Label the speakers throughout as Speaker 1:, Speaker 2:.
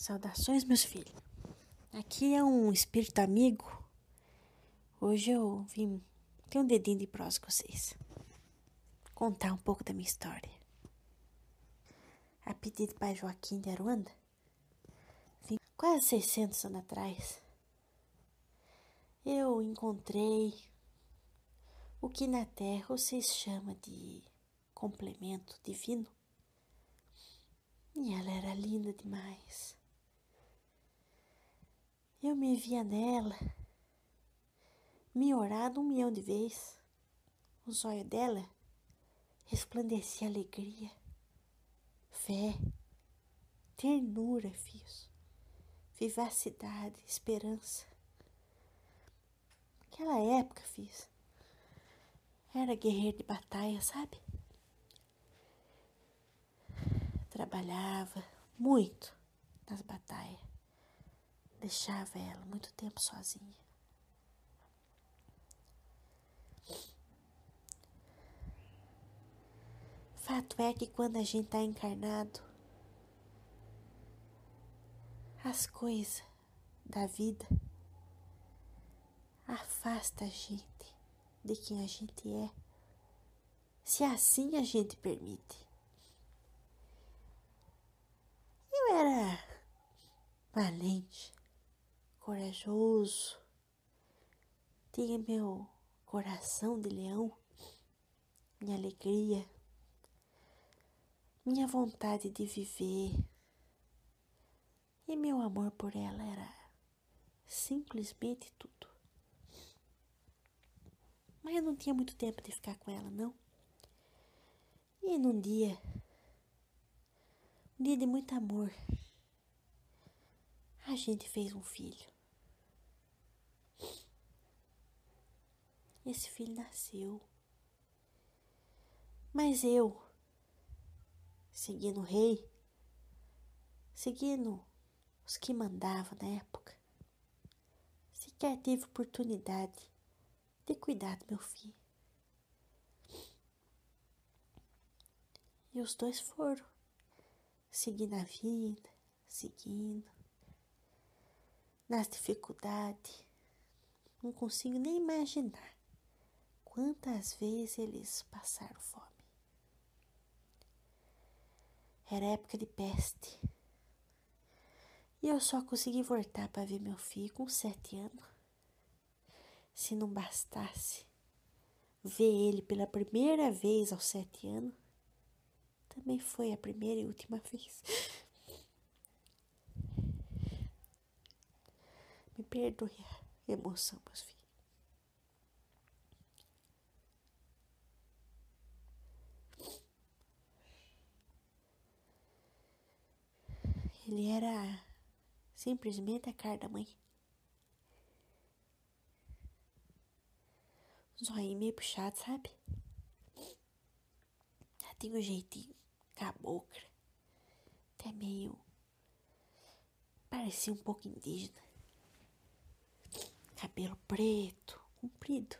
Speaker 1: Saudações, meus filhos. Aqui é um espírito amigo. Hoje eu vim ter um dedinho de prosa com vocês. Contar um pouco da minha história. A pedido do pai Joaquim de Aruanda, vim quase 600 anos atrás, eu encontrei o que na Terra vocês chamam de complemento divino. E ela era linda demais. Eu me via nela, me orado um milhão de vezes. Os olhos dela resplandecia alegria, fé, ternura, filhos, vivacidade, esperança. Aquela época, fiz, era guerreiro de batalha, sabe? Trabalhava muito nas batalhas deixava ela muito tempo sozinha. Fato é que quando a gente está encarnado, as coisas da vida afasta a gente de quem a gente é, se assim a gente permite. Eu era valente, corajoso, tinha meu coração de leão, minha alegria, minha vontade de viver e meu amor por ela era simplesmente tudo. Mas eu não tinha muito tempo de ficar com ela, não. E num dia, um dia de muito amor, a gente fez um filho. Esse filho nasceu. Mas eu, seguindo o rei, seguindo os que mandavam na época, sequer tive oportunidade de cuidar do meu filho. E os dois foram, seguindo a vida, seguindo, nas dificuldades. Não consigo nem imaginar quantas vezes eles passaram fome. Era época de peste. E eu só consegui voltar para ver meu filho com sete anos. Se não bastasse ver ele pela primeira vez aos sete anos, também foi a primeira e última vez. Me perdoe a emoção, meus filhos. Ele era simplesmente a cara da mãe. Zóio meio puxado, sabe? Já tem um jeitinho cabocla. Até meio. Parecia um pouco indígena. Cabelo preto, comprido.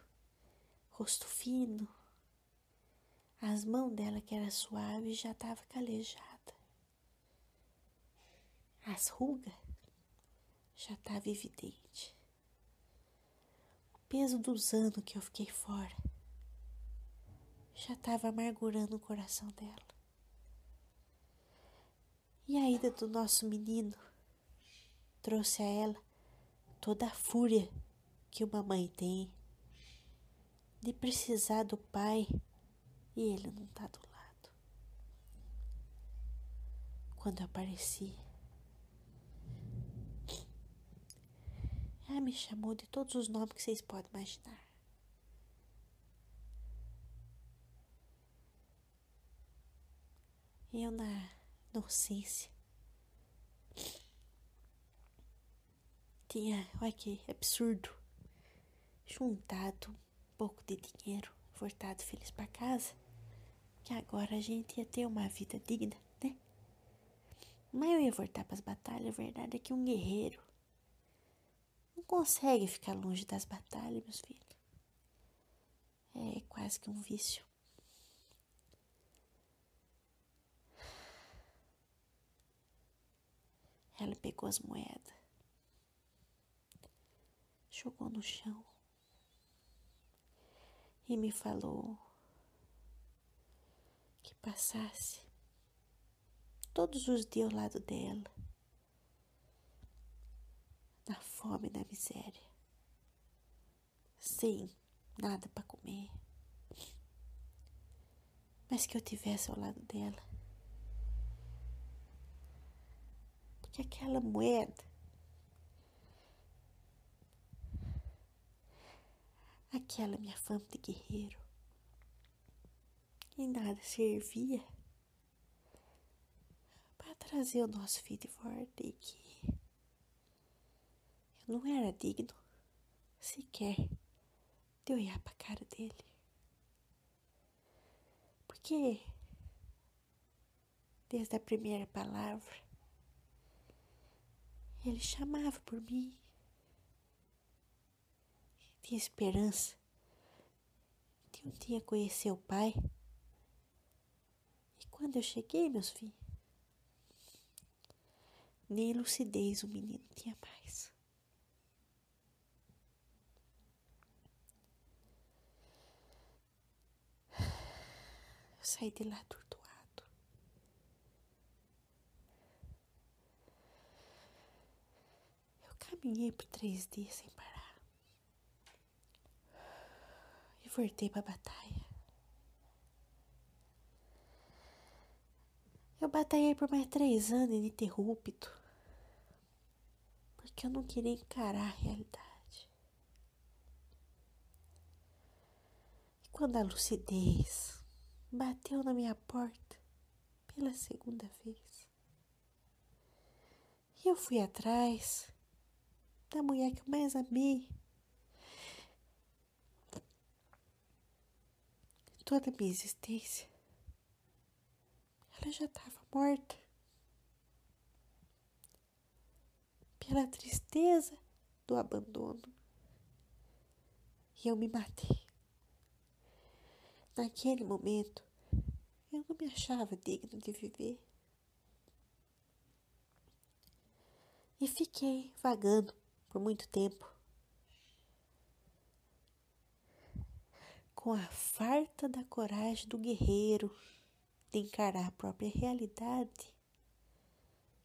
Speaker 1: Rosto fino. As mãos dela, que era suave, já tava calejada as rugas já estava evidente. O peso dos anos que eu fiquei fora já estava amargurando o coração dela. E a ida do nosso menino trouxe a ela toda a fúria que uma mãe tem de precisar do pai e ele não tá do lado. Quando eu apareci, Ela me chamou de todos os nomes que vocês podem imaginar. Eu na inocência tinha, olha que absurdo, juntado um pouco de dinheiro, voltado feliz para casa, que agora a gente ia ter uma vida digna, né? Mas eu ia voltar para as batalhas, a verdade é que um guerreiro não consegue ficar longe das batalhas, meus filhos. É quase que um vício. Ela pegou as moedas, jogou no chão e me falou que passasse todos os dias ao lado dela, na fome e na miséria, sem nada para comer, mas que eu tivesse ao lado dela. Porque aquela moeda, aquela minha fama de guerreiro, em nada servia para trazer o nosso filho de volta e que não era digno sequer de olhar para a cara dele. Porque desde a primeira palavra ele chamava por mim. Tinha esperança de um dia conhecer o pai. E quando eu cheguei, meus filhos, nem lucidez o menino tinha mais. Saí de lá atordoado. Eu caminhei por três dias sem parar. E voltei para a batalha. Eu batalhei por mais três anos ininterrupto porque eu não queria encarar a realidade. E quando a lucidez bateu na minha porta pela segunda vez, e eu fui atrás da mulher que eu mais amei. Toda a minha existência, ela já estava morta. pela tristeza do abandono. E eu me matei. Naquele momento, eu não me achava digno de viver. E fiquei vagando por muito tempo. Com a farta da coragem do guerreiro de encarar a própria realidade,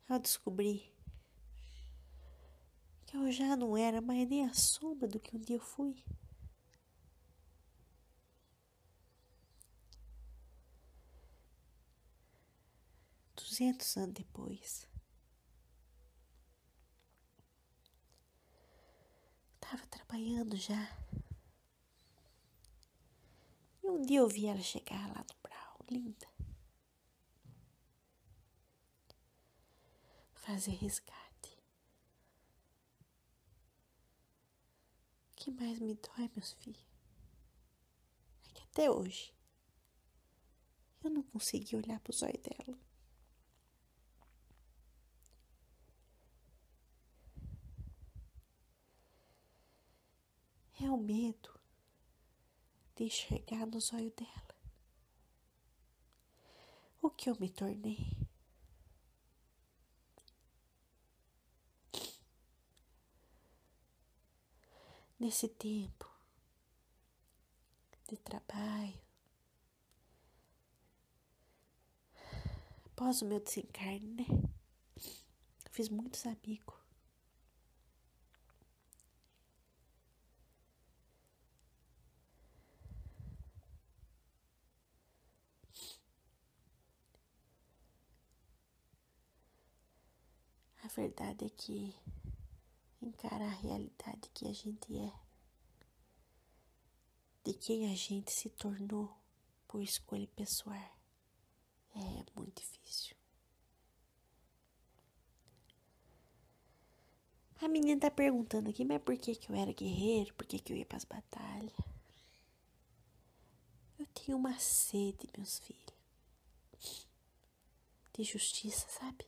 Speaker 1: ao descobrir eu já não era mais nem a sombra do que um dia eu fui. Duzentos anos depois, estava trabalhando já. E um dia eu vi ela chegar lá no Brau, linda. Fazer resgate. que mais me dói, meus filhos, é que até hoje eu não consegui olhar para os olhos dela. É o medo de enxergar nos olhos dela o que eu me tornei. nesse tempo de trabalho, após o meu desencarne, né? Fiz muitos amigos. Verdade é que encarar a realidade que a gente é, de quem a gente se tornou por escolha pessoal, é muito difícil. A menina tá perguntando aqui, mas por que, que eu era guerreiro? Por que, que eu ia para as batalhas? Eu tenho uma sede, meus filhos, de justiça, sabe?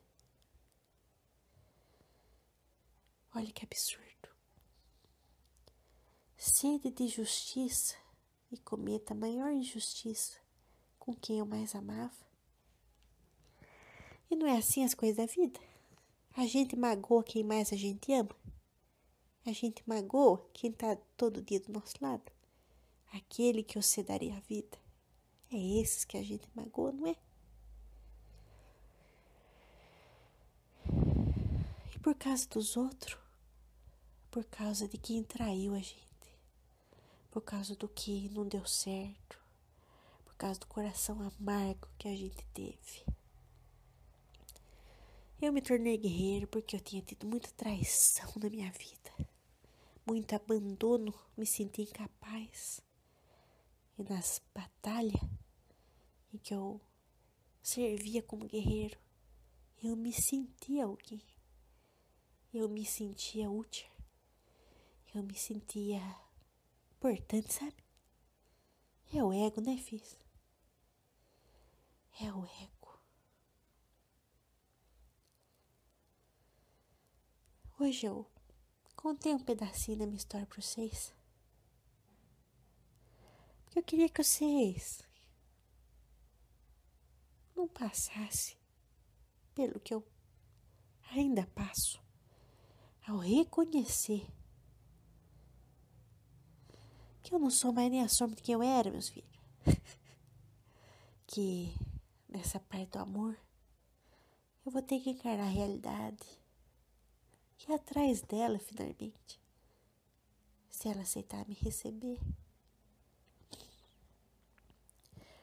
Speaker 1: Olha que absurdo. Sede de justiça e cometa maior injustiça com quem eu mais amava. E não é assim as coisas da vida. A gente magoa quem mais a gente ama. A gente magoa quem está todo dia do nosso lado. Aquele que você daria a vida. É esses que a gente magoa, não é? E por causa dos outros, por causa de quem traiu a gente, por causa do que não deu certo, por causa do coração amargo que a gente teve. Eu me tornei guerreiro porque eu tinha tido muita traição na minha vida, muito abandono, me senti incapaz. E nas batalhas em que eu servia como guerreiro, eu me sentia alguém. Eu me sentia útil. Eu me sentia importante, sabe? É o ego, né, Fiz? É o ego. Hoje eu contei um pedacinho da minha história para vocês. Porque eu queria que vocês não passassem pelo que eu ainda passo ao reconhecer que eu não sou mais nem a sombra de quem eu era, meus filhos. que nessa parte do amor eu vou ter que encarar a realidade que é atrás dela finalmente, se ela aceitar me receber.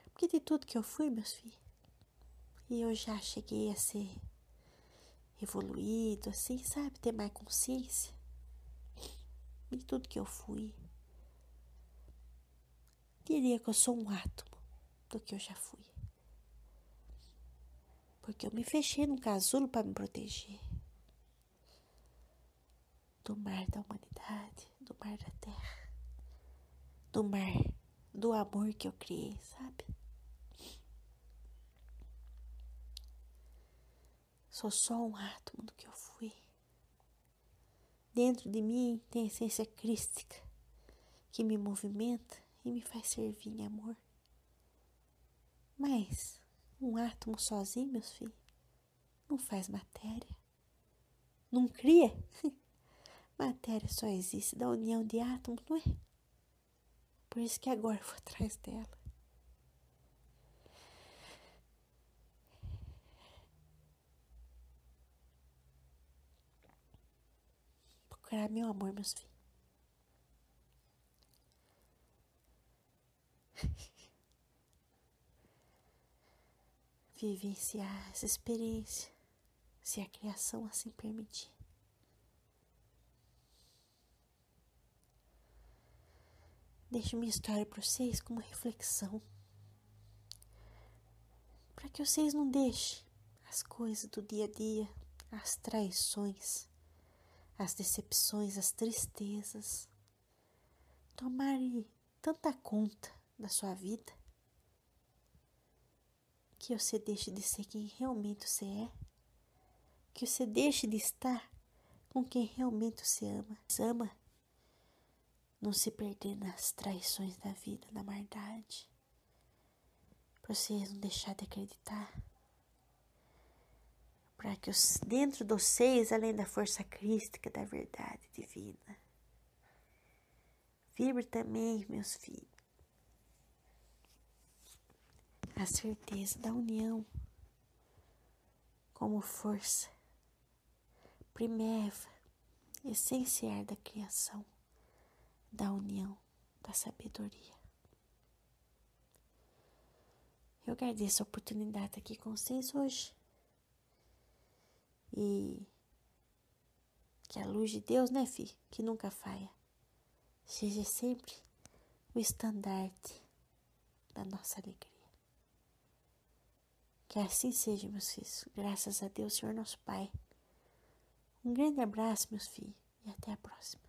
Speaker 1: Porque de tudo que eu fui, meus filhos, e eu já cheguei a ser evoluído, assim, sabe, ter mais consciência de tudo que eu fui. Diria que eu sou um átomo do que eu já fui. Porque eu me fechei num casulo para me proteger do mar da humanidade, do mar da terra, do mar do amor que eu criei, sabe? Sou só um átomo do que eu fui. Dentro de mim tem a essência crística que me movimenta e me faz servir em amor. Mas um átomo sozinho, meus filhos, não faz matéria. Não cria. Matéria só existe da união de átomos, não é? Por isso que agora eu vou atrás dela. Procurar meu amor, meus filhos. Vivenciar essa experiência, se a criação assim permitir. Deixo minha história para vocês como reflexão. Para que vocês não deixem as coisas do dia a dia, as traições, as decepções, as tristezas tomarem tanta conta da sua vida. Que você deixe de ser quem realmente você é, que você deixe de estar com quem realmente você ama. Você ama não se perder nas traições da vida, na maldade, para vocês não deixar de acreditar, para que os, dentro de vocês, além da força crística da verdade divina, vibre também, meus filhos, a certeza da união como força primeva, essencial da criação da união, da sabedoria. Eu agradeço a oportunidade aqui com vocês hoje. E que a luz de Deus, né, filho, que nunca falha, seja sempre o estandarte da nossa alegria. Que assim seja, meus filhos. Graças a Deus, Senhor nosso Pai. Um grande abraço, meus filhos, e até a próxima.